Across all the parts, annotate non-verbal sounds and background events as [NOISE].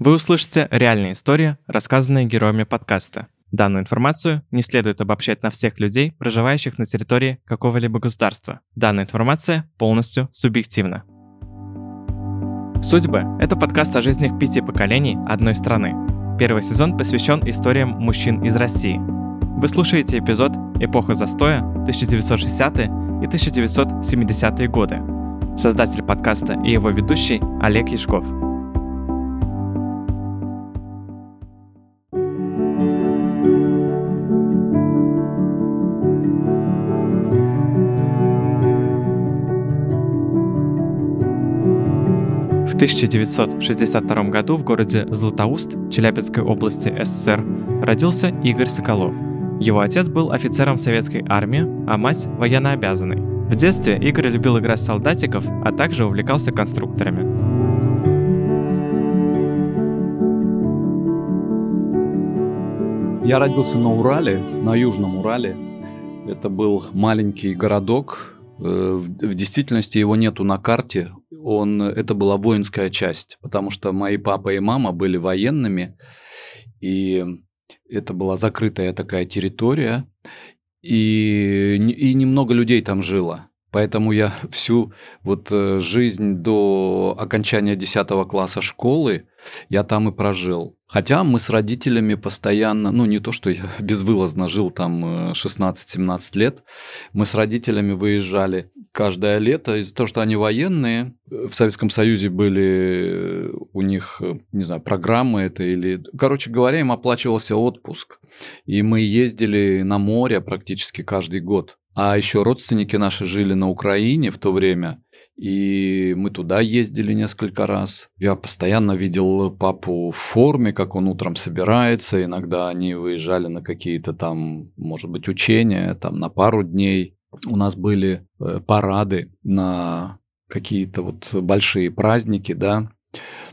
Вы услышите реальные истории, рассказанные героями подкаста. Данную информацию не следует обобщать на всех людей, проживающих на территории какого-либо государства. Данная информация полностью субъективна. «Судьбы» — это подкаст о жизнях пяти поколений одной страны. Первый сезон посвящен историям мужчин из России. Вы слушаете эпизод «Эпоха застоя» 1960-е и 1970-е годы. Создатель подкаста и его ведущий Олег Яшков. 1962 году в городе Златоуст Челябинской области СССР родился Игорь Соколов. Его отец был офицером советской армии, а мать – военнообязанной. В детстве Игорь любил играть солдатиков, а также увлекался конструкторами. Я родился на Урале, на Южном Урале. Это был маленький городок. Э, в действительности его нету на карте. Он, это была воинская часть, потому что мои папа и мама были военными, и это была закрытая такая территория, и, и немного людей там жило. Поэтому я [LAUGHS] всю вот э, жизнь до окончания 10 класса школы я там и прожил. Хотя мы с родителями постоянно, ну не то, что я [LAUGHS] безвылазно жил там 16-17 э, лет, мы с родителями выезжали каждое лето из-за того, что они военные. В Советском Союзе были у них, не знаю, программы это или... Короче говоря, им оплачивался отпуск. И мы ездили на море практически каждый год. А еще родственники наши жили на Украине в то время, и мы туда ездили несколько раз. Я постоянно видел папу в форме, как он утром собирается. Иногда они выезжали на какие-то там, может быть, учения, там на пару дней. У нас были э, парады на какие-то вот большие праздники, да.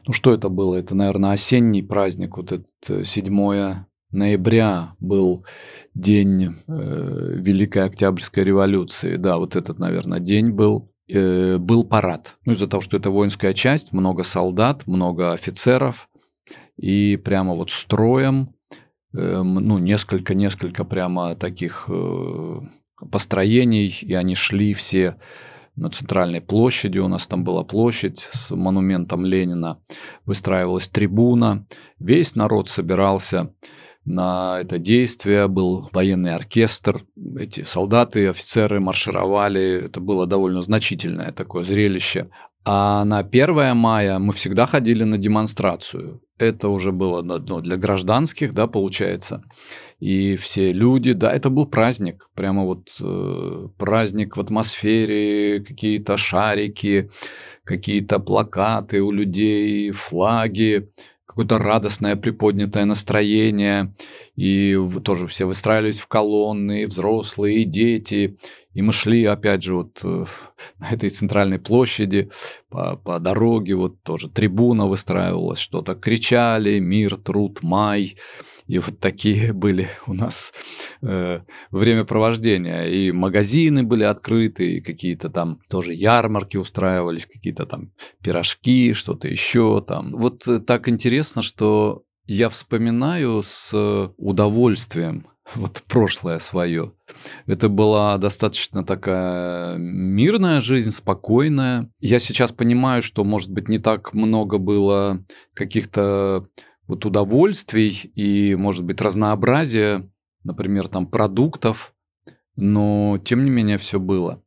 Ну что это было? Это, наверное, осенний праздник, вот этот 7 э, ноября был день э, Великой Октябрьской революции. Да, вот этот, наверное, день был. Э, был парад. Ну, из-за того, что это воинская часть, много солдат, много офицеров. И прямо вот строем, э, ну, несколько-несколько прямо таких э, построений, и они шли все на центральной площади, у нас там была площадь с монументом Ленина, выстраивалась трибуна, весь народ собирался на это действие, был военный оркестр, эти солдаты, офицеры маршировали, это было довольно значительное такое зрелище. А на 1 мая мы всегда ходили на демонстрацию. Это уже было для гражданских, да, получается. И все люди, да, это был праздник, прямо вот э, праздник в атмосфере, какие-то шарики, какие-то плакаты у людей, флаги какое-то радостное приподнятое настроение, и тоже все выстраивались в колонны, и взрослые, и дети, и мы шли, опять же, вот э, на этой центральной площади, по, по дороге, вот тоже трибуна выстраивалась, что-то кричали, мир, труд, май, и вот такие [LAUGHS] были у нас э, времяпровождения. И магазины были открыты, и какие-то там тоже ярмарки устраивались, какие-то там пирожки, что-то еще там. Вот э, так интересно, что я вспоминаю с удовольствием [LAUGHS] вот прошлое свое. Это была достаточно такая мирная жизнь, спокойная. Я сейчас понимаю, что, может быть, не так много было каких-то вот удовольствий и, может быть, разнообразия, например, там продуктов, но тем не менее все было.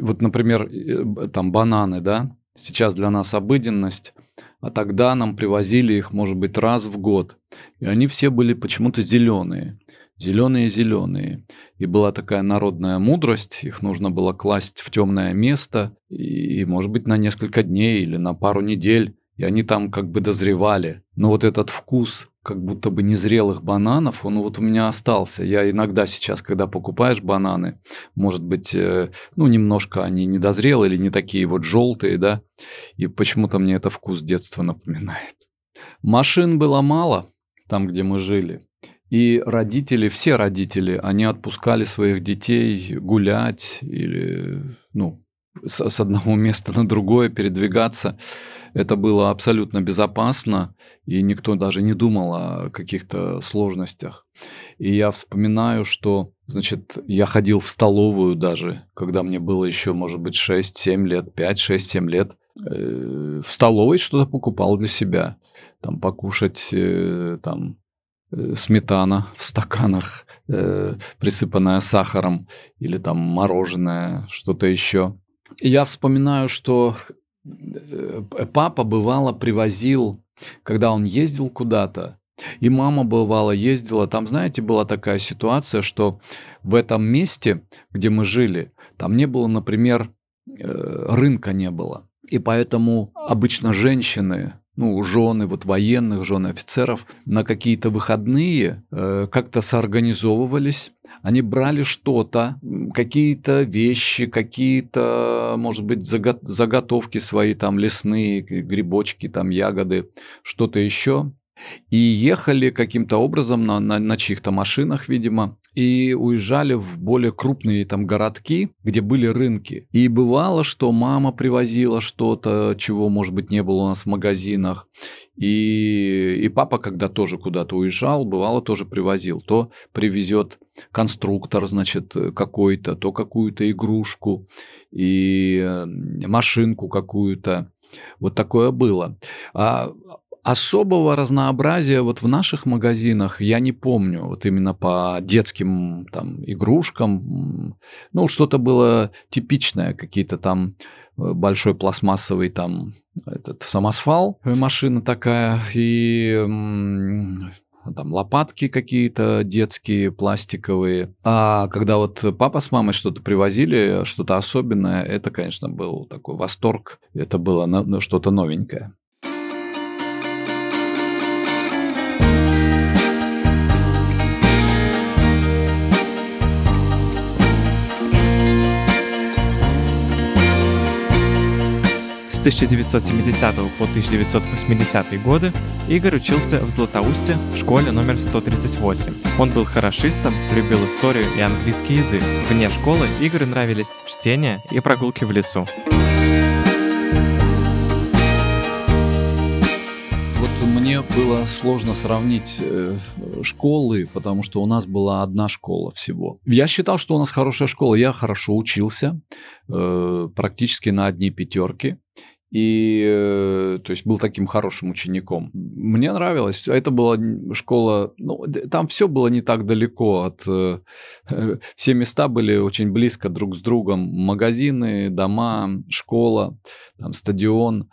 вот, например, э, там бананы, да, сейчас для нас обыденность, а тогда нам привозили их, может быть, раз в год. И они все были почему-то зеленые. Зеленые-зеленые. И была такая народная мудрость, их нужно было класть в темное место, и, может быть, на несколько дней или на пару недель и они там как бы дозревали. Но вот этот вкус как будто бы незрелых бананов, он вот у меня остался. Я иногда сейчас, когда покупаешь бананы, может быть, э, ну, немножко они недозрелые или не такие вот желтые, да, и почему-то мне это вкус детства напоминает. Машин было мало там, где мы жили. И родители, все родители, они отпускали своих детей гулять или, ну, с, с одного места на другое передвигаться. Это было абсолютно безопасно, и никто даже не думал о каких-то сложностях. И я вспоминаю, что, значит, я ходил в столовую даже, когда мне было еще, может быть, 6-7 лет, 5-6-7 лет. Э, в столовой что-то покупал для себя. Там покушать, э, там, э, сметана в стаканах, присыпанная сахаром, или там мороженое, что-то еще. Я вспоминаю, что папа бывало привозил, когда он ездил куда-то, и мама бывало ездила. Там, знаете, была такая ситуация, что в этом месте, где мы жили, там не было, например, рынка не было. И поэтому обычно женщины, ну, жены вот военных, жены офицеров, на какие-то выходные э, как-то соорганизовывались, они брали что-то, какие-то вещи, какие-то, может быть, заготовки свои, там, лесные, грибочки, там, ягоды, что-то еще, и ехали каким-то образом на, на, на чьих-то машинах, видимо, и уезжали в более крупные там городки, где были рынки. И бывало, что мама привозила что-то, чего, может быть, не было у нас в магазинах. И, и папа, когда тоже куда-то уезжал, бывало, тоже привозил. То привезет конструктор, значит, какой-то, то какую-то игрушку и э, машинку какую-то. Вот такое было. А особого разнообразия вот в наших магазинах я не помню, вот именно по детским там игрушкам. Ну, что-то было типичное, какие-то там э, большой пластмассовый там этот самосвал, э, машина такая, и там лопатки какие-то детские, пластиковые. А когда вот папа с мамой что-то привозили, что-то особенное, это, конечно, был такой восторг. Это было что-то новенькое. 1970 по 1980 годы Игорь учился в Златоусте в школе номер 138. Он был хорошистом, любил историю и английский язык. Вне школы Игорю нравились чтение и прогулки в лесу. Мне было сложно сравнить э, школы, потому что у нас была одна школа всего. Я считал, что у нас хорошая школа. Я хорошо учился, э, практически на одни пятерки. И, э, то есть, был таким хорошим учеником. Мне нравилось. Это была школа, ну, там все было не так далеко от... Э, все места были очень близко друг с другом. Магазины, дома, школа, там стадион.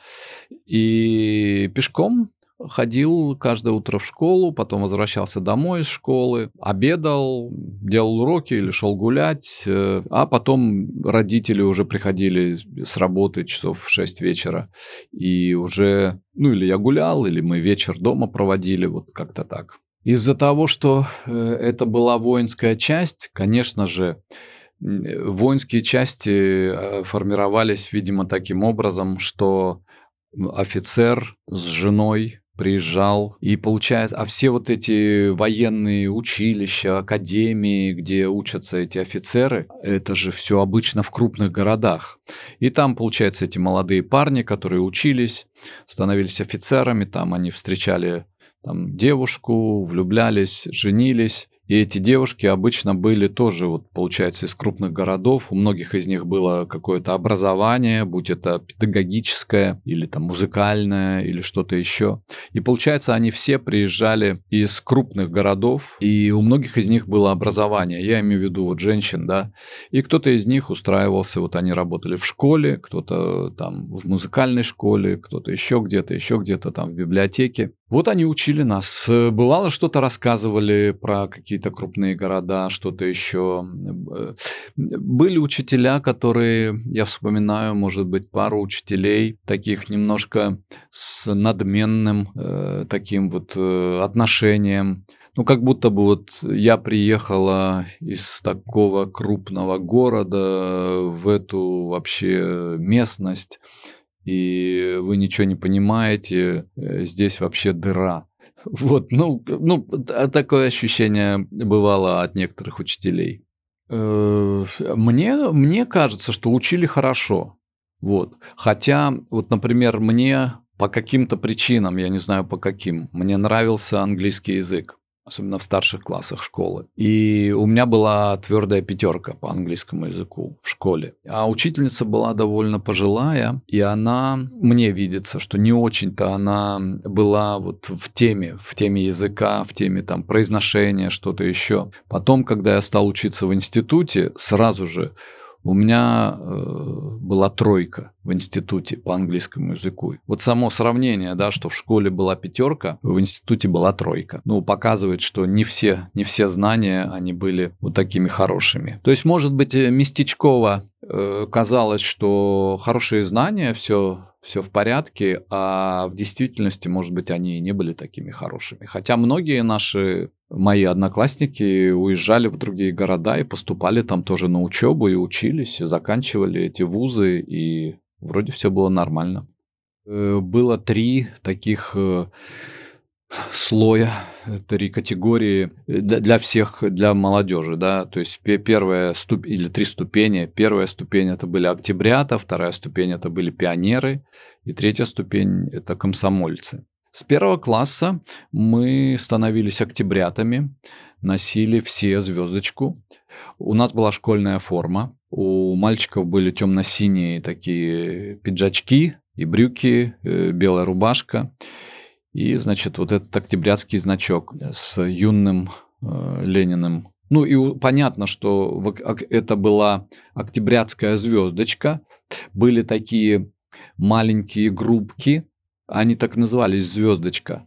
И пешком ходил каждое утро в школу, потом возвращался домой из школы, обедал, делал уроки или шел гулять, э, а потом родители уже приходили с работы часов в 6 вечера, и уже, ну или я гулял, или мы вечер дома проводили, вот как-то так. Из-за того, что э, это была воинская часть, конечно же, воинские части э, формировались, видимо, таким образом, что офицер с женой приезжал. И получается, а все вот эти военные училища, академии, где учатся эти офицеры, это же все обычно в крупных городах. И там, получается, эти молодые парни, которые учились, становились офицерами, там они встречали там девушку, влюблялись, женились, и эти девушки обычно были тоже, вот, получается, из крупных городов. У многих из них было какое-то образование, будь это педагогическое или там музыкальное или что-то еще. И получается, они все приезжали из крупных городов, и у многих из них было образование. Я имею в виду вот женщин, да. И кто-то из них устраивался, вот они работали в школе, кто-то там в музыкальной школе, кто-то еще где-то, еще где-то там в библиотеке. Вот они учили нас. Бывало, что-то рассказывали про какие-то крупные города, что-то еще. Были учителя, которые, я вспоминаю, может быть, пару учителей, таких немножко с надменным э, таким вот э, отношением. Ну, как будто бы вот я приехала из такого крупного города в эту вообще местность, и вы ничего не понимаете, э, здесь вообще дыра. Вот, ну, ну, такое ощущение бывало от некоторых учителей. Э, мне, мне кажется, что учили хорошо. Вот. Хотя, вот, например, мне по каким-то причинам, я не знаю по каким, мне нравился английский язык особенно в старших классах школы. И у меня была твердая пятерка по английскому языку в школе. А учительница была довольно пожилая, и она, мне видится, что не очень-то она была вот в теме, в теме языка, в теме там произношения, что-то еще. Потом, когда я стал учиться в институте, сразу же у меня э, была тройка в институте по английскому языку. Вот само сравнение, да, что в школе была пятерка, в институте была тройка. Ну, показывает, что не все, не все знания, они были вот такими хорошими. То есть, может быть, э, местечково э, казалось, что хорошие знания, все все в порядке, а в действительности, может быть, они и не были такими хорошими. Хотя многие наши мои одноклассники уезжали в другие города и поступали там тоже на учебу и учились, и заканчивали эти вузы, и вроде все было нормально. Э, было три таких э, слоя, три категории для всех, для молодежи, да, то есть первая ступень или три ступени. Первая ступень это были октябрята, вторая ступень это были пионеры, и третья ступень это комсомольцы. С первого класса мы становились октябрятами, носили все звездочку. У нас была школьная форма. У мальчиков были темно-синие такие пиджачки и брюки, э, белая рубашка. И, значит, вот этот октябрятский значок с юным э, Лениным. Ну и понятно, что это была октябрятская звездочка. Были такие маленькие группки, они так назывались «Звездочка».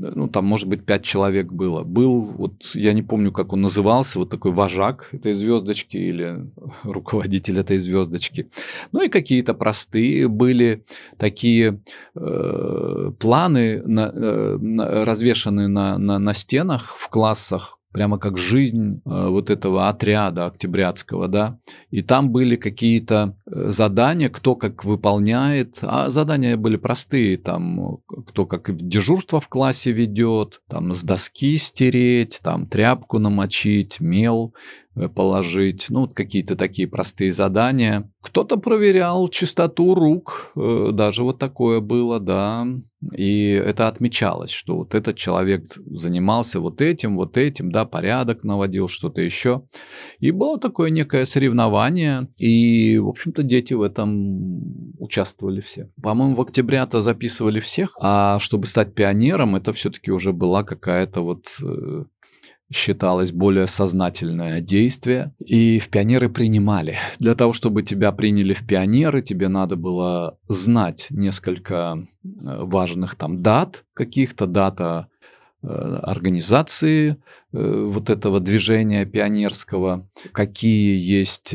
Ну, там, может быть, пять человек было. Был, вот я не помню, как он назывался, вот такой вожак этой звездочки или [LAUGHS] руководитель этой звездочки. Ну и какие-то простые были такие э, планы, на, э, развешанные на, на, на стенах в классах прямо как жизнь э, вот этого отряда октябрятского, да, и там были какие-то задания, кто как выполняет, а задания были простые, там, кто как дежурство в классе ведет, там, с доски стереть, там, тряпку намочить, мел Э, положить, ну, вот какие-то такие простые задания. Кто-то проверял чистоту рук, э, даже вот такое было, да, и это отмечалось, что вот этот человек занимался вот этим, вот этим, да, порядок наводил, что-то еще. И было такое некое соревнование, и, в общем-то, дети в этом участвовали все. По-моему, в октябре-то записывали всех, а чтобы стать пионером, это все-таки уже была какая-то вот э, считалось более сознательное действие, и в пионеры принимали. Для того, чтобы тебя приняли в пионеры, тебе надо было знать несколько э, важных там дат, каких-то дата э, организации вот этого движения пионерского, какие есть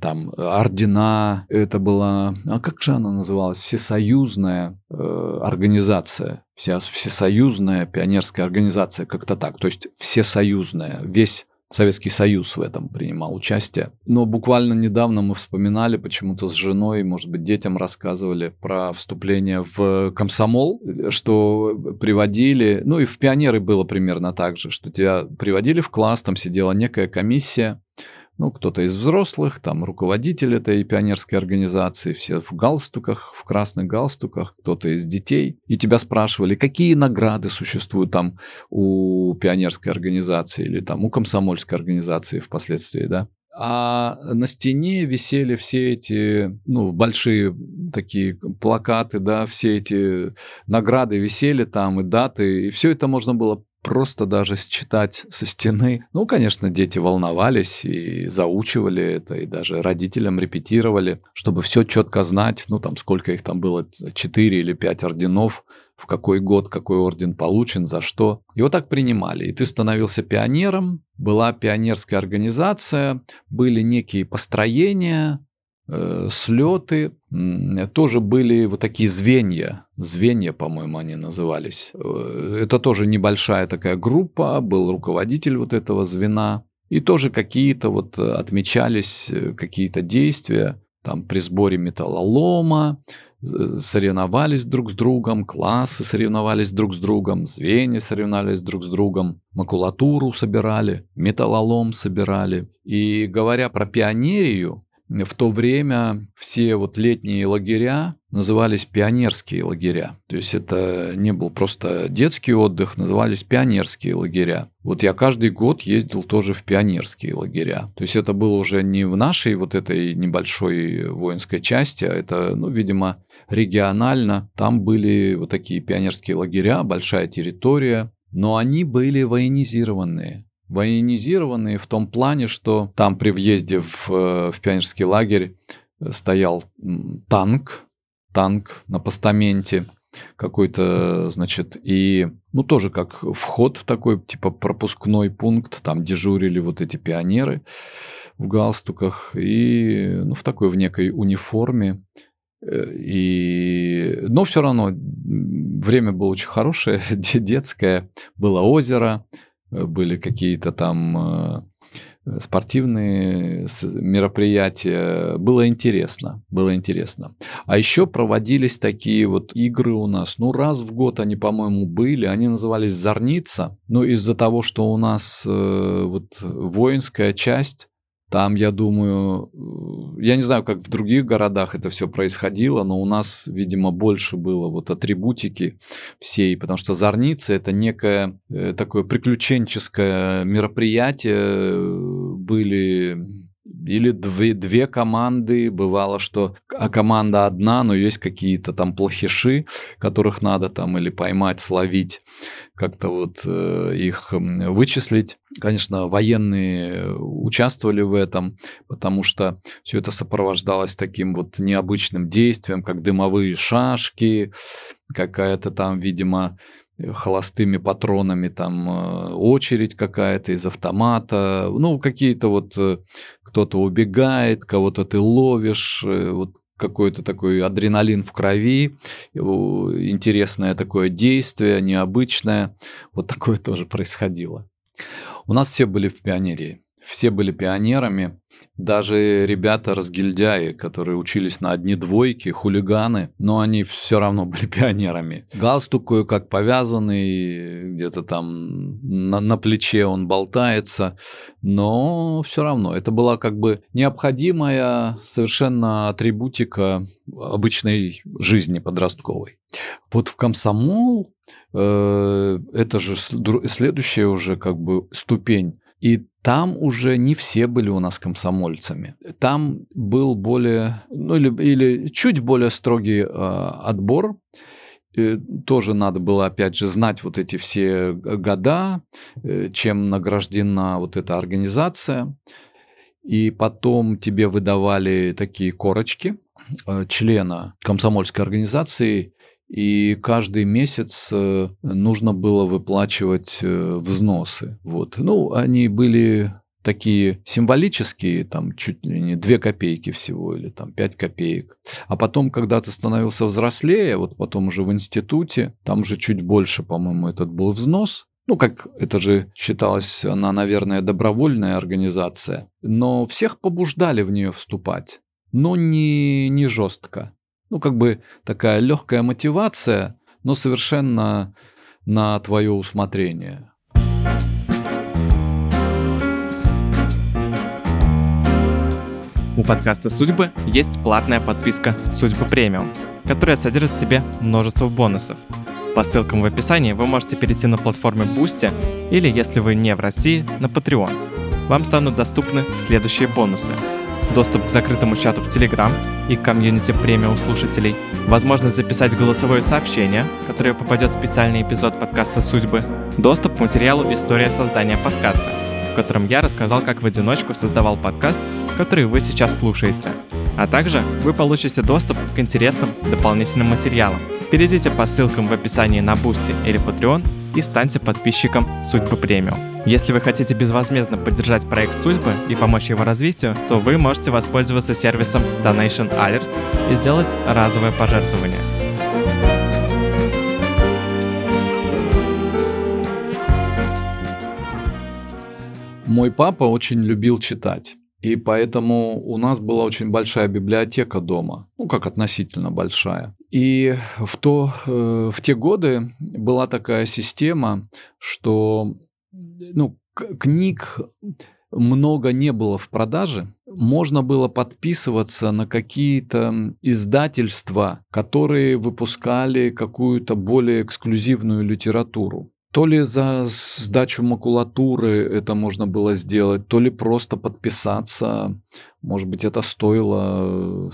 там ордена, это была, а как же она называлась, всесоюзная э, организация, вся всесоюзная пионерская организация, как-то так, то есть всесоюзная, весь Советский Союз в этом принимал участие. Но буквально недавно мы вспоминали почему-то с женой, может быть, детям рассказывали про вступление в комсомол, что приводили, ну и в пионеры было примерно так же, что тебя приводили в класс, там сидела некая комиссия, ну, кто-то из взрослых, там руководитель этой пионерской организации, все в галстуках, в красных галстуках, кто-то из детей. И тебя спрашивали, какие награды существуют там у пионерской организации или там у комсомольской организации впоследствии, да. А на стене висели все эти, ну, большие такие плакаты, да, все эти награды висели там и даты, и все это можно было просто даже считать со стены. Ну, конечно, дети волновались и заучивали это, и даже родителям репетировали, чтобы все четко знать, ну, там, сколько их там было, 4 или 5 орденов, в какой год какой орден получен, за что. И вот так принимали. И ты становился пионером, была пионерская организация, были некие построения, слеты, тоже были вот такие звенья, звенья, по-моему, они назывались. Э, это тоже небольшая такая группа, был руководитель вот этого звена, и тоже какие-то вот отмечались э, какие-то действия, там при сборе металлолома, соревновались друг с другом, классы соревновались друг с другом, звенья соревновались друг с другом, макулатуру собирали, металлолом собирали. И говоря про пионерию, в то время все вот летние лагеря назывались пионерские лагеря. То есть это не был просто детский отдых, назывались пионерские лагеря. Вот я каждый год ездил тоже в пионерские лагеря. То есть это было уже не в нашей вот этой небольшой воинской части, а это, ну, видимо, регионально. Там были вот такие пионерские лагеря, большая территория, но они были военизированные военизированные в том плане, что там при въезде в, э, в пионерский лагерь э, стоял танк, танк на постаменте какой-то, значит, и, ну, тоже как вход такой, типа пропускной пункт, там дежурили вот эти пионеры в галстуках и, ну, в такой, в некой униформе, э, и, но все равно время было очень хорошее, [LAUGHS] детское, было озеро, были какие-то там э, спортивные мероприятия. Было интересно, было интересно. А еще проводились такие вот игры у нас. Ну, раз в год они, по-моему, были. Они назывались «Зорница». Но из-за того, что у нас э, вот воинская часть, там, я думаю, э, я не знаю, как в других городах это все происходило, но у нас, видимо, больше было вот атрибутики всей, потому что Зорница это некое э, такое приключенческое мероприятие, были или две, две команды, бывало, что а команда одна, но есть какие-то там плохиши, которых надо там или поймать, словить, как-то вот э, их вычислить. Конечно, военные участвовали в этом, потому что все это сопровождалось таким вот необычным действием, как дымовые шашки, какая-то там, видимо, холостыми патронами, там э, очередь какая-то из автомата, ну, какие-то вот э, кто-то убегает, кого-то ты ловишь, э, вот какой-то такой адреналин в крови, интересное такое действие, необычное. Вот такое тоже происходило. У нас все были в пионерии все были пионерами, даже ребята разгильдяи, которые учились на одни двойки, хулиганы, но они все равно были [LAUGHS] пионерами. Галстук кое-как повязанный, где-то там на, на плече он болтается, но все равно это была как бы необходимая совершенно атрибутика обычной жизни подростковой. Вот в комсомол э, это же следующая уже как бы ступень и там уже не все были у нас комсомольцами. Там был более, ну или, или чуть более строгий э, отбор. И тоже надо было, опять же, знать вот эти все года, э, чем награждена вот эта организация. И потом тебе выдавали такие корочки э, члена комсомольской организации, и каждый месяц э, нужно было выплачивать э, взносы. Вот. Ну, они были такие символические, там чуть ли не 2 копейки всего или там 5 копеек. А потом, когда ты становился взрослее, вот потом уже в институте, там уже чуть больше, по-моему, этот был взнос. Ну, как это же считалось, она, наверное, добровольная организация. Но всех побуждали в нее вступать, но не, не жестко ну, как бы такая легкая мотивация, но совершенно на твое усмотрение. У подкаста «Судьбы» есть платная подписка «Судьба премиум», которая содержит в себе множество бонусов. По ссылкам в описании вы можете перейти на платформы Boosty или, если вы не в России, на Patreon. Вам станут доступны следующие бонусы – доступ к закрытому чату в Telegram и к комьюнити премиум слушателей, возможность записать голосовое сообщение, которое попадет в специальный эпизод подкаста «Судьбы», доступ к материалу «История создания подкаста», в котором я рассказал, как в одиночку создавал подкаст, который вы сейчас слушаете. А также вы получите доступ к интересным дополнительным материалам. Перейдите по ссылкам в описании на Boosty или Patreon и станьте подписчиком Судьбы Премиум. Если вы хотите безвозмездно поддержать проект Судьбы и помочь его развитию, то вы можете воспользоваться сервисом Donation Alerts и сделать разовое пожертвование. Мой папа очень любил читать. И поэтому у нас была очень большая библиотека дома, ну как относительно большая. И в, то, э, в те годы была такая система, что ну, книг много не было в продаже, можно было подписываться на какие-то издательства, которые выпускали какую-то более эксклюзивную литературу. То ли за сдачу макулатуры это можно было сделать, то ли просто подписаться. Может быть, это стоило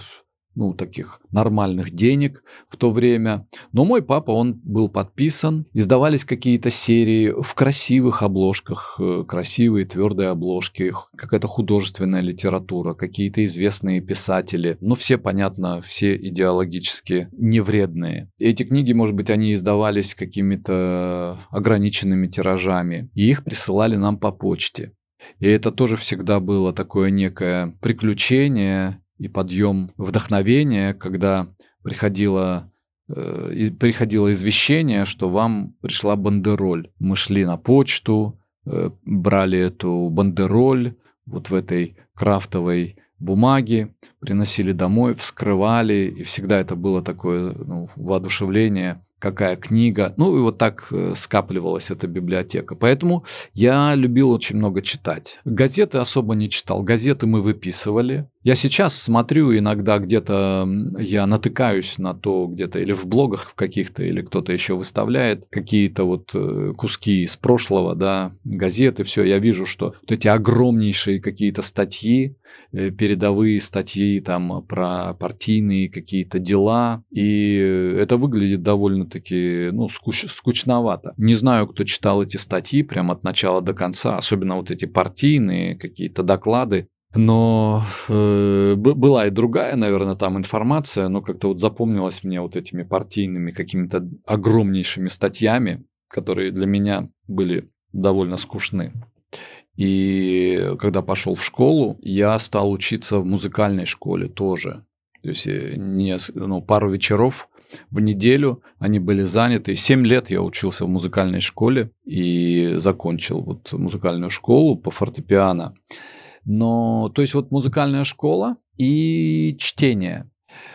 ну, таких нормальных денег в то время. Но мой папа, он был подписан. Издавались какие-то серии в красивых обложках, э, красивые твердые обложки, какая-то художественная литература, какие-то известные писатели. Ну, все, понятно, все идеологически невредные. Эти книги, может быть, они издавались какими-то ограниченными тиражами. И их присылали нам по почте. И это тоже всегда было такое некое приключение, и подъем вдохновения, когда приходило, э, приходило извещение, что вам пришла бандероль. Мы шли на почту, э, брали эту бандероль вот в этой крафтовой бумаге, приносили домой, вскрывали, и всегда это было такое ну, воодушевление какая книга. Ну и вот так э, скапливалась эта библиотека. Поэтому я любил очень много читать. Газеты особо не читал. Газеты мы выписывали. Я сейчас смотрю иногда где-то, я натыкаюсь на то где-то или в блогах в каких-то, или кто-то еще выставляет какие-то вот э, куски из прошлого, да, газеты, все, я вижу, что вот эти огромнейшие какие-то статьи, передовые статьи там про партийные какие-то дела, и это выглядит довольно-таки, ну, скуч, скучновато. Не знаю, кто читал эти статьи прямо от начала до конца, особенно вот эти партийные какие-то доклады, но э, была и другая, наверное, там информация, но как-то вот запомнилась мне вот этими партийными какими-то огромнейшими статьями, которые для меня были довольно скучны. И когда пошел в школу, я стал учиться в музыкальной школе тоже. То есть э, не, ну, пару вечеров в неделю они были заняты. Семь лет я учился в музыкальной школе и закончил вот музыкальную школу по фортепиано. Но, то есть вот музыкальная школа и чтение.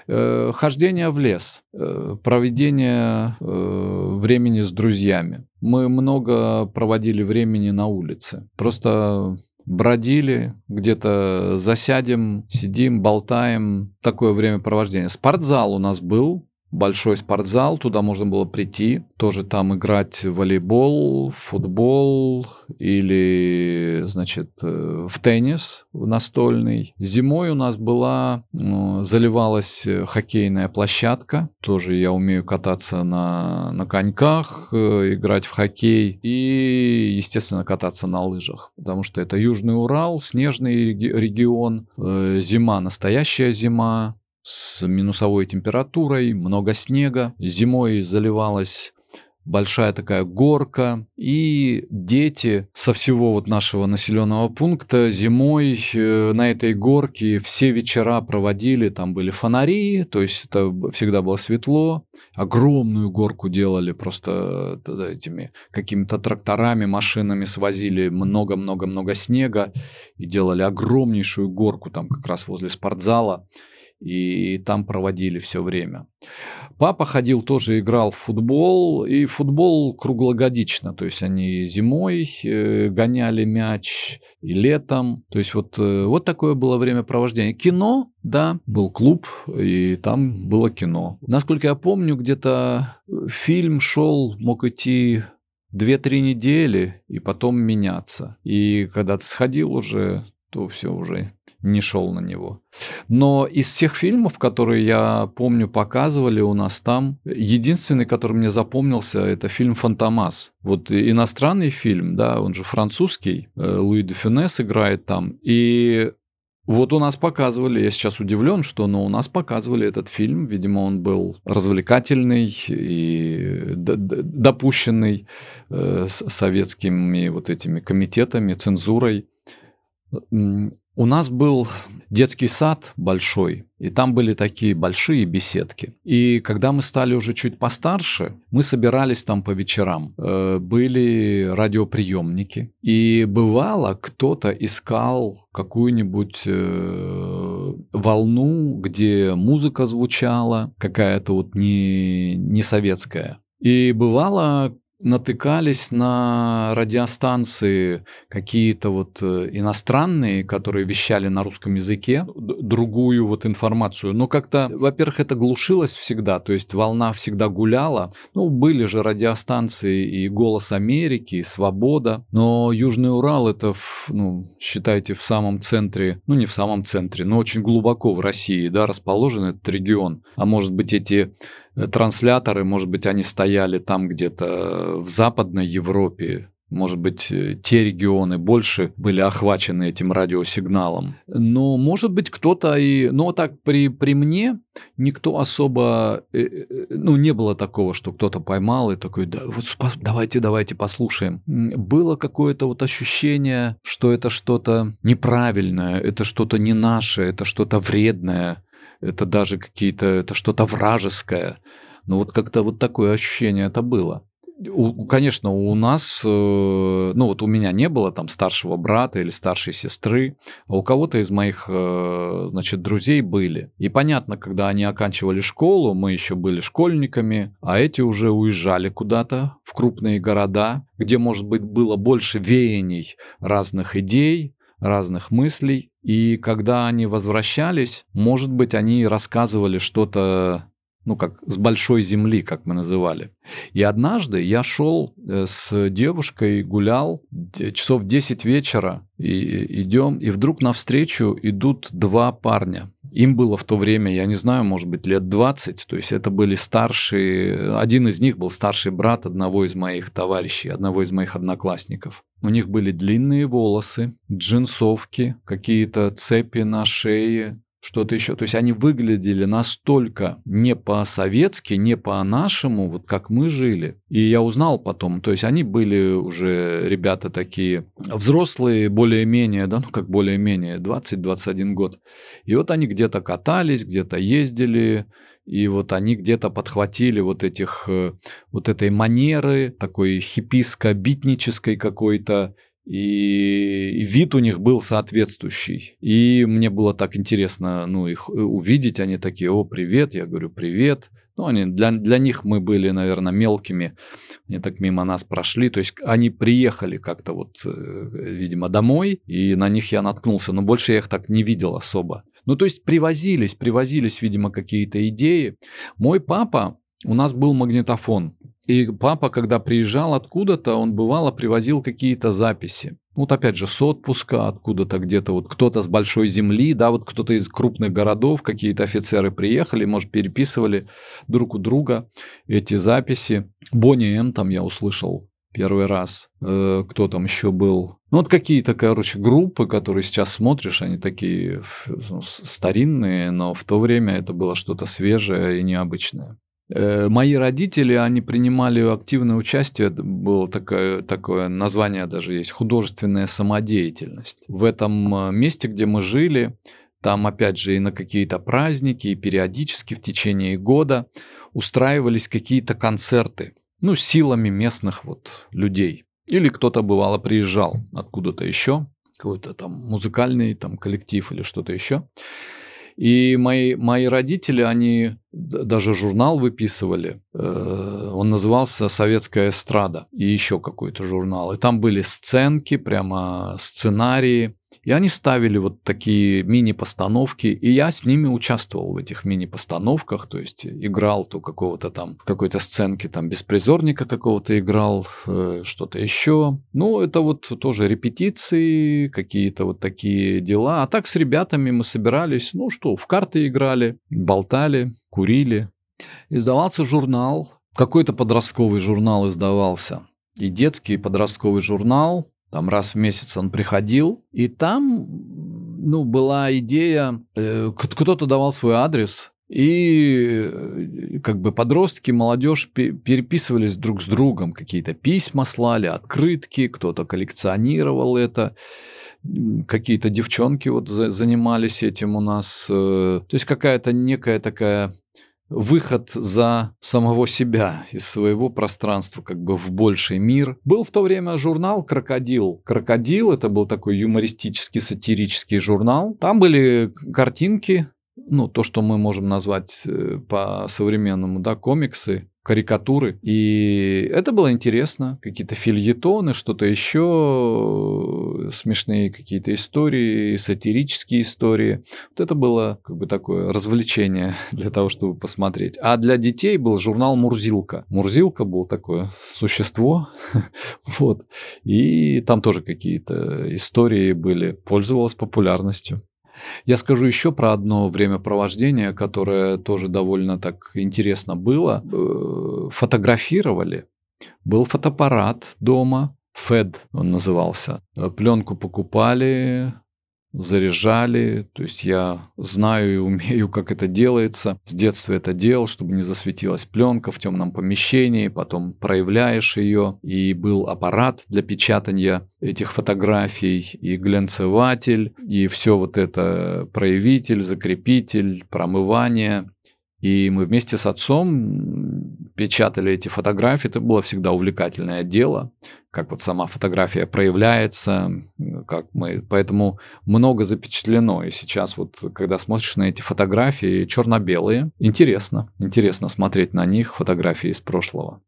Э, хождение в лес, э, проведение э, времени с друзьями. Мы много проводили времени на улице. Просто бродили, где-то засядем, сидим, болтаем. Такое времяпровождение. Спортзал у нас был, большой спортзал, туда можно было прийти, тоже там играть в волейбол, футбол или, значит, э, в теннис настольный. Зимой у нас была, ну, заливалась хоккейная площадка, тоже я умею кататься на, на коньках, э, играть в хоккей и, естественно, кататься на лыжах, потому что это Южный Урал, снежный регион, э, зима, настоящая зима, с минусовой температурой, много снега. Зимой заливалась большая такая горка, и дети со всего вот нашего населенного пункта зимой э, на этой горке все вечера проводили, там были фонари, то есть это всегда было светло, огромную горку делали просто тогда этими какими-то тракторами, машинами свозили. Много-много-много снега. И делали огромнейшую горку там как раз возле спортзала и там проводили все время. Папа ходил тоже, играл в футбол, и футбол круглогодично, то есть они зимой э, гоняли мяч и летом, то есть вот, э, вот такое было времяпровождение. Кино, да, был клуб, и там было кино. Насколько я помню, где-то фильм шел, мог идти две-три недели и потом меняться. И когда ты сходил уже, то все уже не шел на него. Но из всех фильмов, которые я помню показывали у нас там, единственный, который мне запомнился, это фильм «Фантомас». Вот иностранный фильм, да, он же французский, э, Луи де Фюнес играет там. И вот у нас показывали, я сейчас удивлен, что но у нас показывали этот фильм, видимо, он был развлекательный и допущенный э, советскими вот этими комитетами, цензурой. У нас был детский сад большой, и там были такие большие беседки. И когда мы стали уже чуть постарше, мы собирались там по вечерам. Э, были радиоприемники. И бывало, кто-то искал какую-нибудь э, волну, где музыка звучала, какая-то вот не, не советская. И бывало, натыкались на радиостанции какие-то вот э, иностранные, которые вещали на русском языке, другую вот информацию. Но как-то, во-первых, это глушилось всегда, то есть волна всегда гуляла. Ну, были же радиостанции и «Голос Америки», и «Свобода», но Южный Урал это, ну, считайте, в самом центре, ну, не в самом центре, но очень глубоко в России, да, расположен этот регион. А может быть, эти трансляторы, может быть, они стояли там где-то в Западной Европе, может быть, э, те регионы больше были охвачены этим радиосигналом. Но, может быть, кто-то и... Но так при, при мне никто особо... Э, ну, не было такого, что кто-то поймал и такой, да, вот давайте, давайте послушаем. Было какое-то вот ощущение, что это что-то неправильное, это что-то не наше, это что-то вредное это даже какие-то, это что-то вражеское. Ну вот как-то вот такое ощущение это было. У, конечно, у нас, э, ну вот у меня не было там старшего брата или старшей сестры, а у кого-то из моих, э, значит, друзей были. И понятно, когда они оканчивали школу, мы еще были школьниками, а эти уже уезжали куда-то в крупные города, где, может быть, было больше веяний разных идей, разных мыслей. И когда они возвращались, может быть, они рассказывали что-то ну, как с большой земли, как мы называли. И однажды я шел э, с девушкой, гулял, часов 10 вечера, и идем, и вдруг навстречу идут два парня. Им было в то время, я не знаю, может быть, лет 20, то есть это были старшие, один из них был старший брат одного из моих товарищей, одного из моих одноклассников. У них были длинные волосы, джинсовки, какие-то цепи на шее, что-то еще. То есть они выглядели настолько не по-советски, не по-нашему, вот как мы жили. И я узнал потом, то есть они были уже ребята такие взрослые, более-менее, да, ну как более-менее, 20-21 год. И вот они где-то катались, где-то ездили, и вот они где-то подхватили вот этих, э, вот этой манеры, такой хипписко-битнической какой-то, и вид у них был соответствующий. И мне было так интересно, ну, их э, увидеть, они такие, о, привет, я говорю, привет. Ну, они, для, для них мы были, наверное, мелкими, они так мимо нас прошли, то есть они приехали как-то вот, э, видимо, домой, и на них я наткнулся, но больше я их так не видел особо. Ну, то есть привозились, привозились, видимо, какие-то идеи. Мой папа, у нас был магнитофон, и папа, когда приезжал откуда-то, он бывало привозил какие-то записи. Вот опять же, с отпуска, откуда-то где-то вот кто-то с большой земли, да, вот кто-то из крупных городов, какие-то офицеры приехали, может, переписывали друг у друга эти записи. Бонни М там я услышал первый раз. Э, кто там еще был? Ну, вот какие-то, короче, группы, которые сейчас смотришь, они такие ну, старинные, но в то время это было что-то свежее и необычное. Э, мои родители, они принимали активное участие, было такое, такое название даже есть, художественная самодеятельность. В этом э, месте, где мы жили, там, опять же, и на какие-то праздники, и периодически в течение года устраивались какие-то концерты, ну, силами местных вот людей. Или кто-то, бывало, приезжал откуда-то еще, какой-то там музыкальный там коллектив или что-то еще. И мои, мои родители, они даже журнал выписывали. Э, он назывался «Советская эстрада» и еще какой-то журнал. И там были сценки, прямо сценарии и они ставили вот такие мини-постановки, и я с ними участвовал в этих мини-постановках, то есть играл то какого-то там, какой-то сценке там беспризорника какого-то играл, э, что-то еще. Ну, это вот тоже репетиции, какие-то вот такие дела. А так с ребятами мы собирались, ну что, в карты играли, болтали, курили. Издавался журнал, какой-то подростковый журнал издавался. И детский, и подростковый журнал. Там раз в месяц он приходил, и там ну, была идея, э, кто-то давал свой адрес, И э, как бы подростки, молодежь переписывались друг с другом, какие-то письма слали, открытки, кто-то коллекционировал это какие-то девчонки вот занимались этим у нас. Э, то есть какая-то некая такая выход за самого себя из своего пространства как бы в больший мир. Был в то время журнал «Крокодил». «Крокодил» — это был такой юмористический, сатирический журнал. Там были картинки, ну, то, что мы можем назвать э, по-современному, да, комиксы, карикатуры. И это было интересно. Какие-то фильетоны, что-то еще, смешные какие-то истории, сатирические истории. Вот это было как бы такое развлечение [LAUGHS] для того, чтобы посмотреть. А для детей был журнал «Мурзилка». «Мурзилка» был такое существо. [LAUGHS] вот. И там тоже какие-то истории были. Пользовалась популярностью. Я скажу еще про одно времяпровождение, которое тоже довольно так интересно было. Э, фотографировали. Был фотоаппарат дома, Фед он назывался. Э, Пленку покупали, заряжали. То есть я знаю и умею, как это делается. С детства это делал, чтобы не засветилась пленка в темном помещении. Потом проявляешь ее. И был аппарат для печатания этих фотографий, и глянцеватель, и все вот это проявитель, закрепитель, промывание. И мы вместе с отцом печатали эти фотографии. Это было всегда увлекательное дело, как вот сама фотография проявляется, как мы... Поэтому много запечатлено. И сейчас вот, когда смотришь на эти фотографии, черно-белые, интересно. Интересно смотреть на них, фотографии из прошлого.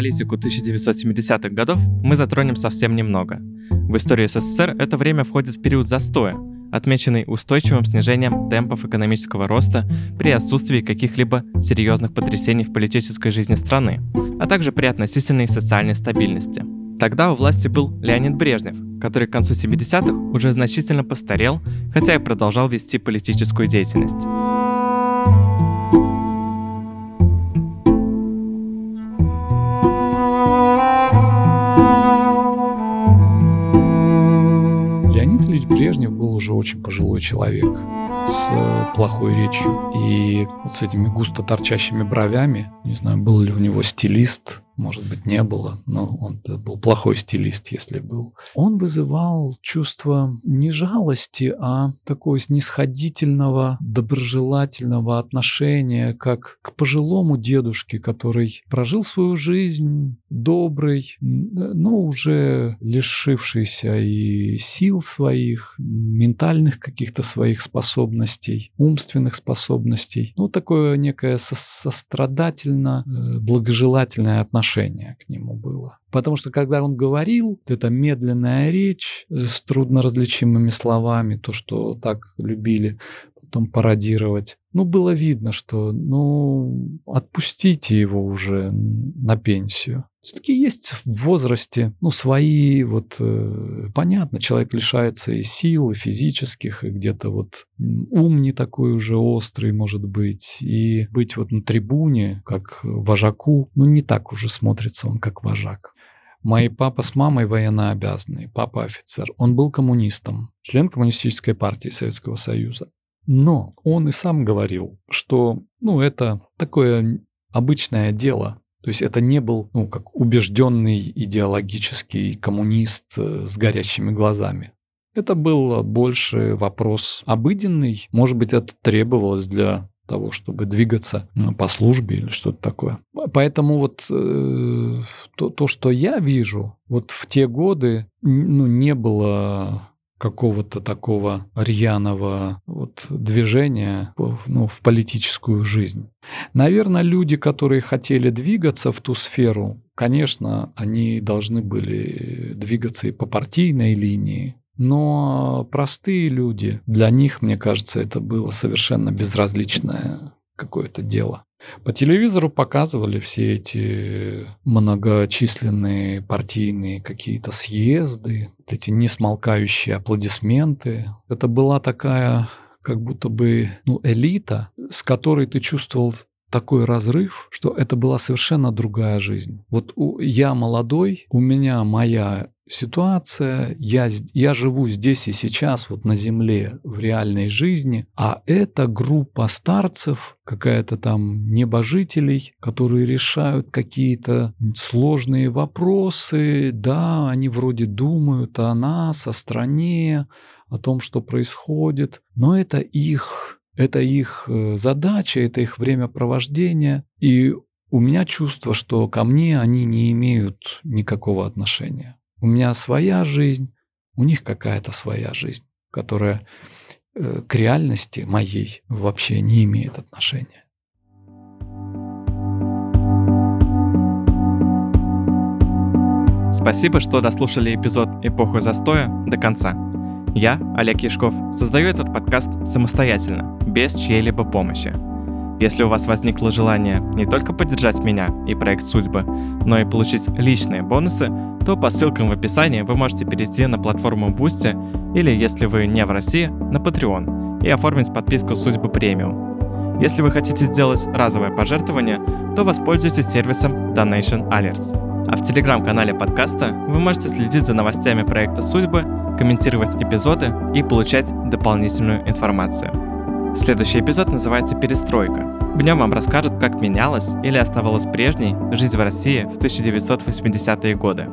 Политику 1970-х годов мы затронем совсем немного. В историю СССР это время входит в период застоя, отмеченный устойчивым снижением темпов экономического роста при отсутствии каких-либо серьезных потрясений в политической жизни страны, а также при относительной социальной стабильности. Тогда у власти был Леонид Брежнев, который к концу 70-х уже значительно постарел, хотя и продолжал вести политическую деятельность. Уже очень пожилой человек с э, плохой речью и вот с этими густо торчащими бровями. Не знаю, был ли у него стилист, может быть, не было, но он был плохой стилист, если был. Он вызывал чувство не жалости, а такого снисходительного, доброжелательного отношения, как к пожилому дедушке, который прожил свою жизнь, добрый, но уже лишившийся и сил своих, ментальных каких-то своих способностей, умственных способностей. Ну, такое некое сострадательно, э, благожелательное отношение к нему было. Потому что когда он говорил, эта медленная речь э, с трудноразличимыми словами, то, что так любили потом пародировать, ну, было видно, что, ну, отпустите его уже на пенсию. Все-таки есть в возрасте, ну, свои, вот, э, понятно, человек лишается и сил, и физических, и где-то вот ум не такой уже острый, может быть, и быть вот на трибуне, как вожаку, ну, не так уже смотрится он, как вожак. Мой папа с мамой военнообязанный, папа офицер. Он был коммунистом, член коммунистической партии Советского Союза. Но он и сам говорил, что ну, это такое обычное дело. То есть это не был, ну, как убежденный идеологический коммунист э, с горящими глазами. Это был больше вопрос обыденный. Может быть, это требовалось для того, чтобы двигаться ну, по службе или что-то такое. Поэтому вот э, то, то, что я вижу, вот в те годы ну, не было какого-то такого рьяного вот движения ну, в политическую жизнь. Наверное, люди, которые хотели двигаться в ту сферу, конечно, они должны были двигаться и по партийной линии, но простые люди, для них, мне кажется, это было совершенно безразличное какое-то дело. По телевизору показывали все эти многочисленные партийные какие-то съезды, вот эти несмолкающие аплодисменты. Это была такая как будто бы ну, элита, с которой ты чувствовал такой разрыв, что это была совершенно другая жизнь. Вот у, я молодой, у меня моя ситуация, я, я живу здесь и сейчас, вот на Земле, в реальной жизни, а это группа старцев, какая-то там небожителей, которые решают какие-то сложные вопросы, да, они вроде думают о нас, о стране, о том, что происходит, но это их это их э, задача, это их времяпровождение. И у меня чувство, что ко мне они не имеют никакого отношения. У меня своя жизнь, у них какая-то своя жизнь, которая э, к реальности моей вообще не имеет отношения. Спасибо, что дослушали эпизод «Эпоха застоя» до конца. Я, Олег Яшков, создаю этот подкаст самостоятельно, без чьей-либо помощи – если у вас возникло желание не только поддержать меня и проект «Судьбы», но и получить личные бонусы, то по ссылкам в описании вы можете перейти на платформу Boosty или, если вы не в России, на Patreon и оформить подписку «Судьбы премиум». Если вы хотите сделать разовое пожертвование, то воспользуйтесь сервисом Donation Alerts. А в телеграм-канале подкаста вы можете следить за новостями проекта «Судьбы», комментировать эпизоды и получать дополнительную информацию. Следующий эпизод называется «Перестройка». В нем вам расскажут, как менялась или оставалась прежней жизнь в России в 1980-е годы.